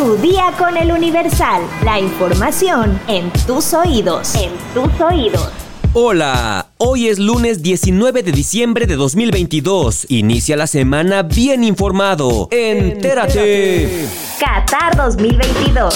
Tu día con el Universal. La información en tus oídos. En tus oídos. Hola, hoy es lunes 19 de diciembre de 2022. Inicia la semana bien informado. Entérate. Qatar 2022.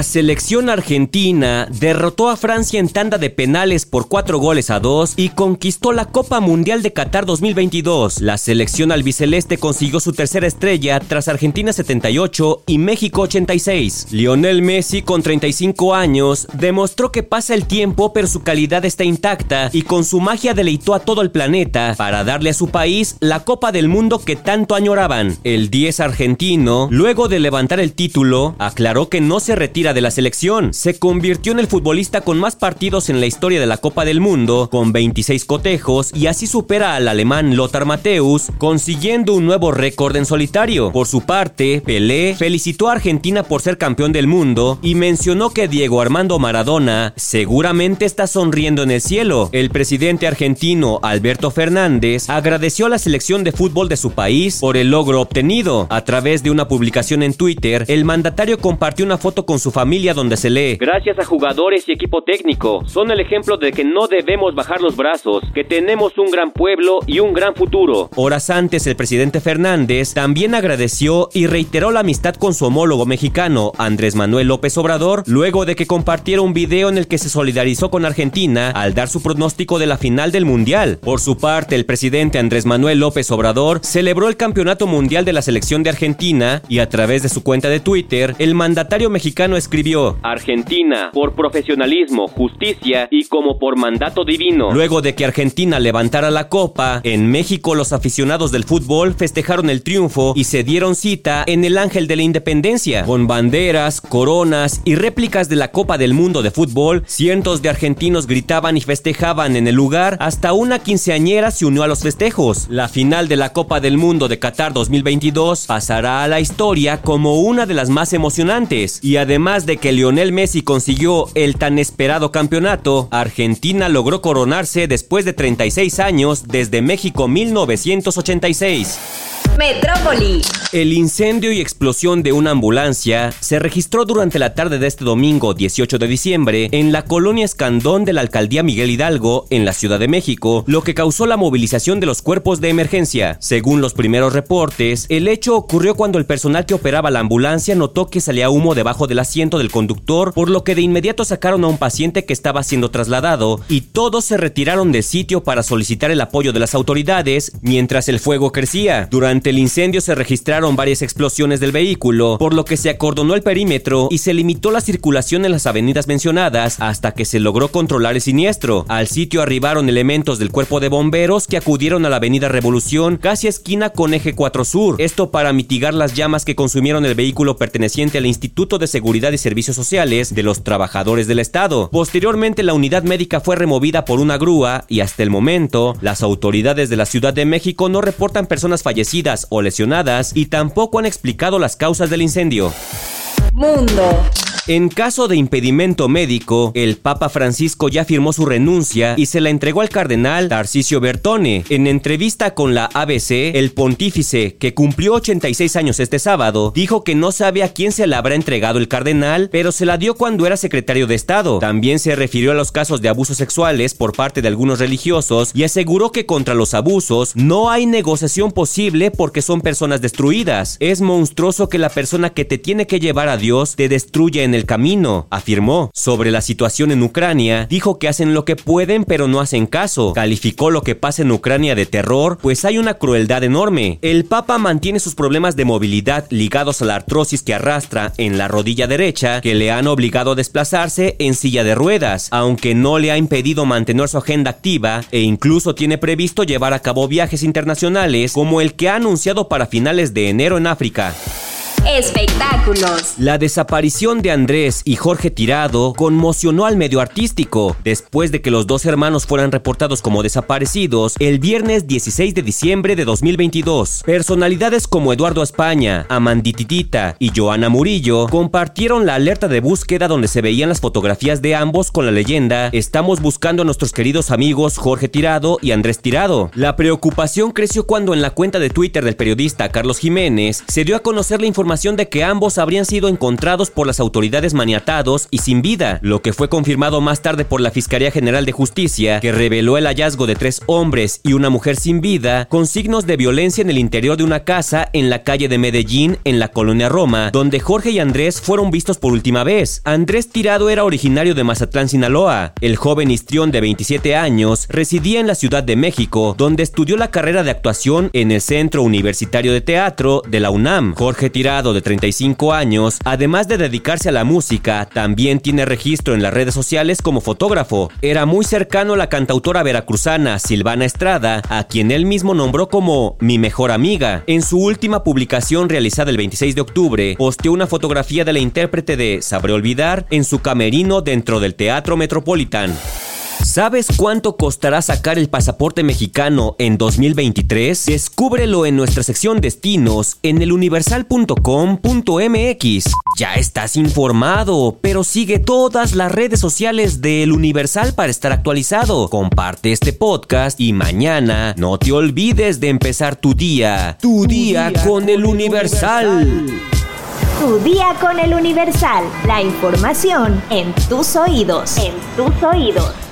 La selección argentina derrotó a Francia en tanda de penales por 4 goles a 2 y conquistó la Copa Mundial de Qatar 2022. La selección albiceleste consiguió su tercera estrella tras Argentina 78 y México 86. Lionel Messi, con 35 años, demostró que pasa el tiempo pero su calidad está intacta y con su magia deleitó a todo el planeta para darle a su país la Copa del Mundo que tanto añoraban. El 10 argentino, luego de levantar el título, aclaró que no se retira de la selección. Se convirtió en el futbolista con más partidos en la historia de la Copa del Mundo, con 26 cotejos, y así supera al alemán Lothar Matthäus, consiguiendo un nuevo récord en solitario. Por su parte, Pelé felicitó a Argentina por ser campeón del mundo y mencionó que Diego Armando Maradona seguramente está sonriendo en el cielo. El presidente argentino Alberto Fernández agradeció a la selección de fútbol de su país por el logro obtenido. A través de una publicación en Twitter, el mandatario compartió una foto con su familia donde se lee, gracias a jugadores y equipo técnico, son el ejemplo de que no debemos bajar los brazos, que tenemos un gran pueblo y un gran futuro. Horas antes, el presidente Fernández también agradeció y reiteró la amistad con su homólogo mexicano, Andrés Manuel López Obrador, luego de que compartiera un video en el que se solidarizó con Argentina al dar su pronóstico de la final del Mundial. Por su parte, el presidente Andrés Manuel López Obrador celebró el Campeonato Mundial de la Selección de Argentina y a través de su cuenta de Twitter, el mandatario mexicano escribió, Argentina, por profesionalismo, justicia y como por mandato divino. Luego de que Argentina levantara la copa, en México los aficionados del fútbol festejaron el triunfo y se dieron cita en el Ángel de la Independencia. Con banderas, coronas y réplicas de la Copa del Mundo de Fútbol, cientos de argentinos gritaban y festejaban en el lugar, hasta una quinceañera se unió a los festejos. La final de la Copa del Mundo de Qatar 2022 pasará a la historia como una de las más emocionantes y además de que Lionel Messi consiguió el tan esperado campeonato, Argentina logró coronarse después de 36 años desde México 1986. Metrópoli. El incendio y explosión de una ambulancia se registró durante la tarde de este domingo 18 de diciembre en la colonia Escandón de la alcaldía Miguel Hidalgo, en la Ciudad de México, lo que causó la movilización de los cuerpos de emergencia. Según los primeros reportes, el hecho ocurrió cuando el personal que operaba la ambulancia notó que salía humo debajo del asiento del conductor, por lo que de inmediato sacaron a un paciente que estaba siendo trasladado y todos se retiraron del sitio para solicitar el apoyo de las autoridades mientras el fuego crecía. Durante el incendio se registraron varias explosiones del vehículo, por lo que se acordonó el perímetro y se limitó la circulación en las avenidas mencionadas hasta que se logró controlar el siniestro. Al sitio arribaron elementos del cuerpo de bomberos que acudieron a la avenida Revolución, casi esquina con eje 4 Sur, esto para mitigar las llamas que consumieron el vehículo perteneciente al Instituto de Seguridad y Servicios Sociales de los Trabajadores del Estado. Posteriormente la unidad médica fue removida por una grúa y hasta el momento las autoridades de la Ciudad de México no reportan personas fallecidas o lesionadas y tampoco han explicado las causas del incendio. Mundo. En caso de impedimento médico, el Papa Francisco ya firmó su renuncia y se la entregó al cardenal Tarcisio Bertone. En entrevista con la ABC, el pontífice, que cumplió 86 años este sábado, dijo que no sabe a quién se la habrá entregado el cardenal, pero se la dio cuando era secretario de Estado. También se refirió a los casos de abusos sexuales por parte de algunos religiosos y aseguró que contra los abusos no hay negociación posible porque son personas destruidas. Es monstruoso que la persona que te tiene que llevar a Dios te destruya en el camino, afirmó. Sobre la situación en Ucrania, dijo que hacen lo que pueden pero no hacen caso. Calificó lo que pasa en Ucrania de terror, pues hay una crueldad enorme. El Papa mantiene sus problemas de movilidad ligados a la artrosis que arrastra en la rodilla derecha, que le han obligado a desplazarse en silla de ruedas, aunque no le ha impedido mantener su agenda activa e incluso tiene previsto llevar a cabo viajes internacionales como el que ha anunciado para finales de enero en África. Espectáculos. La desaparición de Andrés y Jorge Tirado conmocionó al medio artístico después de que los dos hermanos fueran reportados como desaparecidos el viernes 16 de diciembre de 2022. Personalidades como Eduardo España, Amandititita y Joana Murillo compartieron la alerta de búsqueda donde se veían las fotografías de ambos con la leyenda Estamos buscando a nuestros queridos amigos Jorge Tirado y Andrés Tirado. La preocupación creció cuando en la cuenta de Twitter del periodista Carlos Jiménez se dio a conocer la información de que ambos habrían sido encontrados por las autoridades maniatados y sin vida, lo que fue confirmado más tarde por la Fiscalía General de Justicia, que reveló el hallazgo de tres hombres y una mujer sin vida con signos de violencia en el interior de una casa en la calle de Medellín, en la colonia Roma, donde Jorge y Andrés fueron vistos por última vez. Andrés Tirado era originario de Mazatlán, Sinaloa. El joven histrión de 27 años residía en la Ciudad de México, donde estudió la carrera de actuación en el Centro Universitario de Teatro de la UNAM. Jorge Tirado, de 35 años, además de dedicarse a la música, también tiene registro en las redes sociales como fotógrafo. Era muy cercano a la cantautora veracruzana Silvana Estrada, a quien él mismo nombró como mi mejor amiga. En su última publicación realizada el 26 de octubre, posteó una fotografía de la intérprete de Sabré Olvidar en su camerino dentro del Teatro Metropolitan. ¿Sabes cuánto costará sacar el pasaporte mexicano en 2023? Descúbrelo en nuestra sección destinos en eluniversal.com.mx. Ya estás informado, pero sigue todas las redes sociales de El Universal para estar actualizado. Comparte este podcast y mañana no te olvides de empezar tu día. Tu, día, con, El Universal. Tu día con El Universal. La información en tus oídos. En tus oídos.